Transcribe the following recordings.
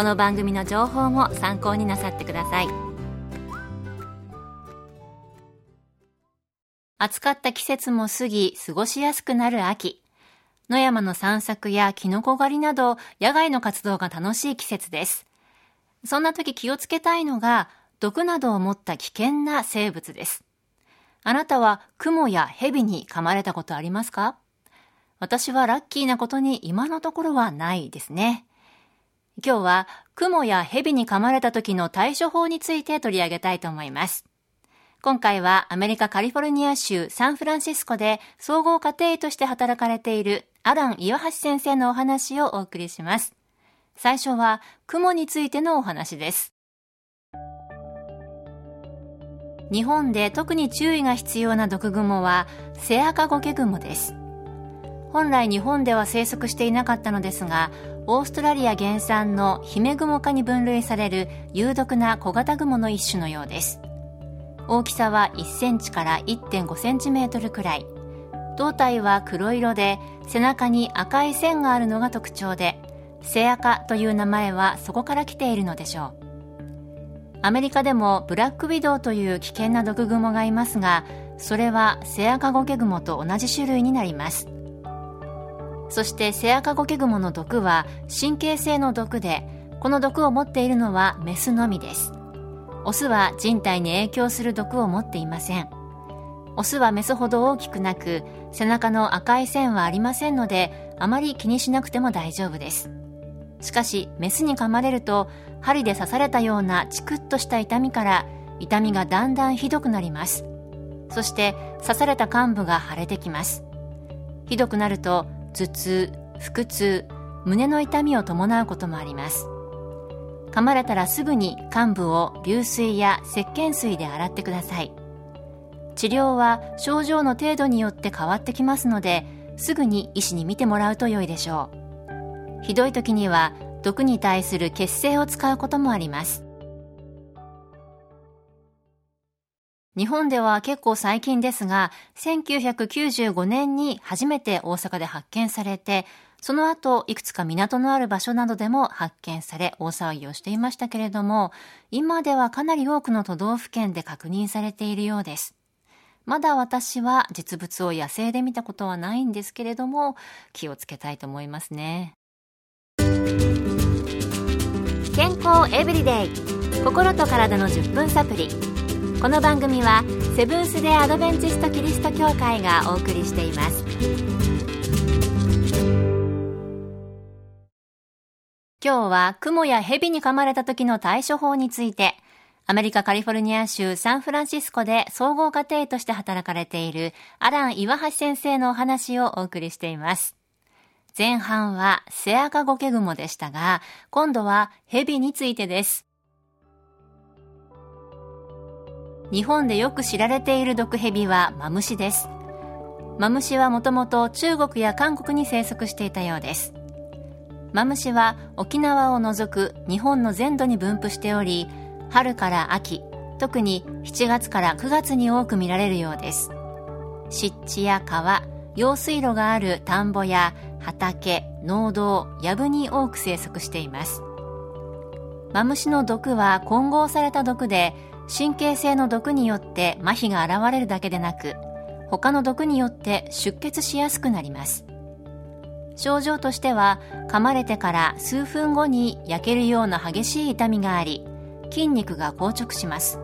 この番組の情報も参考になさってください。暑かった季節も過ぎ過ごしやすくなる秋。野山の散策やキノコ狩りなど野外の活動が楽しい季節です。そんな時気をつけたいのが毒などを持った危険な生物です。あなたはクモやヘビに噛まれたことありますか？私はラッキーなことに今のところはないですね。今日は、クモやヘビに噛まれた時の対処法について取り上げたいと思います。今回はアメリカカリフォルニア州サンフランシスコで総合家庭医として働かれているアラン岩橋先生のお話をお送りします。最初は、クモについてのお話です。日本で特に注意が必要な毒グモは、セアカゴケグモです。本来日本では生息していなかったのですが、オーストラリア原産のヒメグモ科に分類される有毒な小型グモの一種のようです。大きさは1センチから1.5センチメートルくらい。胴体は黒色で背中に赤い線があるのが特徴で、セアカという名前はそこから来ているのでしょう。アメリカでもブラックウィドウという危険な毒グモがいますが、それはセアカゴケグモと同じ種類になります。そしてセアカゴケグモの毒は神経性の毒でこの毒を持っているのはメスのみです。オスは人体に影響する毒を持っていません。オスはメスほど大きくなく背中の赤い線はありませんのであまり気にしなくても大丈夫です。しかしメスに噛まれると針で刺されたようなチクッとした痛みから痛みがだんだんひどくなります。そして刺された患部が腫れてきます。ひどくなると頭痛、腹痛、胸の痛みを伴うこともあります。噛まれたらすぐに患部を流水や石鹸水で洗ってください。治療は症状の程度によって変わってきますので、すぐに医師に診てもらうと良いでしょう。ひどい時には毒に対する血清を使うこともあります。日本では結構最近ですが、1995年に初めて大阪で発見されて、その後、いくつか港のある場所などでも発見され、大騒ぎをしていましたけれども、今ではかなり多くの都道府県で確認されているようです。まだ私は実物を野生で見たことはないんですけれども、気をつけたいと思いますね。健康エブリデイ心と体の10分サプリこの番組はセブンス・デ・アドベンチスト・キリスト教会がお送りしています。今日は雲や蛇に噛まれた時の対処法についてアメリカカリフォルニア州サンフランシスコで総合家庭として働かれているアラン岩橋先生のお話をお送りしています。前半はセアカゴケグモでしたが今度は蛇についてです。日本でよく知られている毒蛇はマムシです。マムシはもともと中国や韓国に生息していたようです。マムシは沖縄を除く日本の全土に分布しており、春から秋、特に7月から9月に多く見られるようです。湿地や川、用水路がある田んぼや畑、農道、藪に多く生息しています。マムシの毒は混合された毒で、神経性の毒によって麻痺が現れるだけでなく他の毒によって出血しやすくなります。症状としては噛まれてから数分後に焼けるような激しい痛みがあり筋肉が硬直します。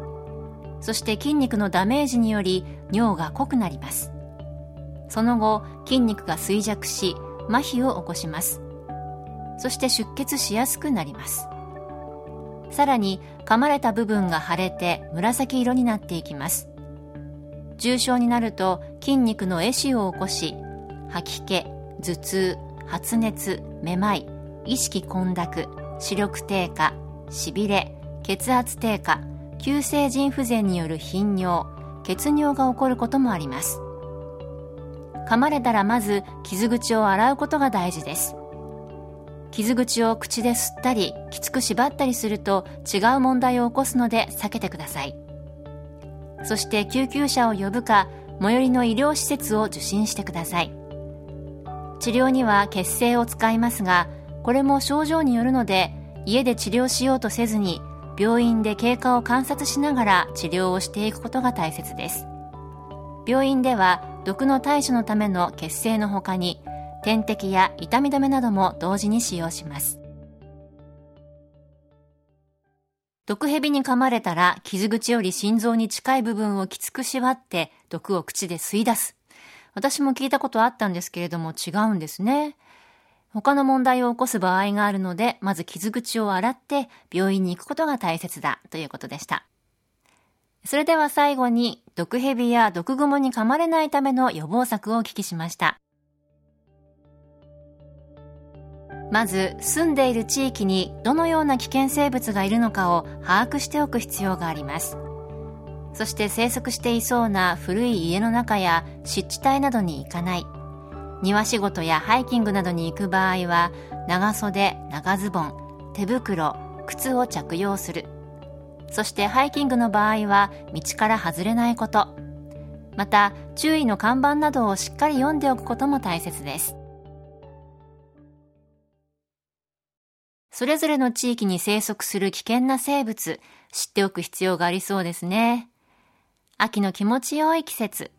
そして筋肉のダメージにより尿が濃くなります。その後筋肉が衰弱し麻痺を起こします。そして出血しやすくなります。さらに噛まれた部分が腫れて紫色になっていきます。重症になると筋肉の壊死を起こし吐き気頭痛発熱めまい意識混濁視力低下しびれ血圧低下急性腎不全による頻尿血尿が起こることもあります。噛まれたらまず傷口を洗うことが大事です。傷口を口で吸ったりきつく縛ったりすると違う問題を起こすので避けてください。そして救急車を呼ぶか最寄りの医療施設を受診してください。治療には血清を使いますがこれも症状によるので家で治療しようとせずに病院で経過を観察しながら治療をしていくことが大切です。病院では毒の対処のための血清の他に点滴や痛み止めなども同時に使用します。毒蛇に噛まれたら傷口より心臓に近い部分をきつく縛って毒を口で吸い出す。私も聞いたことあったんですけれども違うんですね。他の問題を起こす場合があるのでまず傷口を洗って病院に行くことが大切だということでした。それでは最後に毒蛇や毒蜘蛛に噛まれないための予防策をお聞きしました。まず住んでいる地域にどのような危険生物がいるのかを把握しておく必要があります。そして生息していそうな古い家の中や湿地帯などに行かない。庭仕事やハイキングなどに行く場合は長袖長ズボン手袋靴を着用する。そしてハイキングの場合は道から外れないこと。また注意の看板などをしっかり読んでおくことも大切です。それぞれの地域に生息する危険な生物、知っておく必要がありそうですね。秋の気持ちよい季節、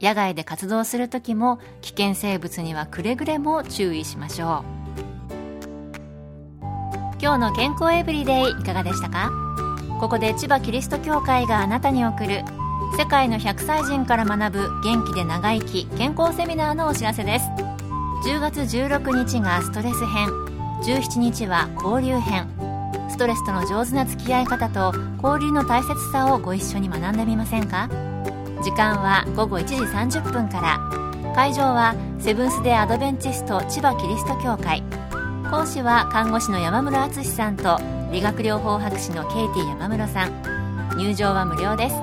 野外で活動するときも危険生物にはくれぐれも注意しましょう。今日の健康エブリデイいかがでしたか？ここで千葉キリスト教会があなたに送る世界の100歳人から学ぶ元気で長生き健康セミナーのお知らせです10月16日がストレス編17日は交流編。ストレスとの上手な付き合い方と交流の大切さをご一緒に学んでみませんか？時間は午後1時30分から。会場はセブンス・デ・アドベンチスト千葉キリスト教会。講師は看護師の山室敦さんと理学療法博士のケイティ山室さん。入場は無料です。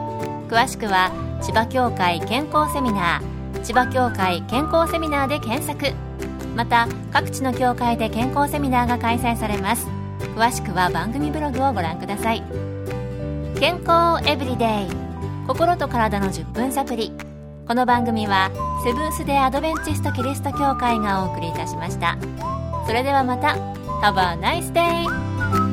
詳しくは千葉協会健康セミナー。千葉協会健康セミナーで検索。また各地の教会で健康セミナーが開催されます。詳しくは番組ブログをご覧ください。健康エブリデイ。心と体の10分サプリ。この番組はセブンス・デ・アドベンチスト・キリスト教会がお送りいたしました。それではまた。Have a nice day!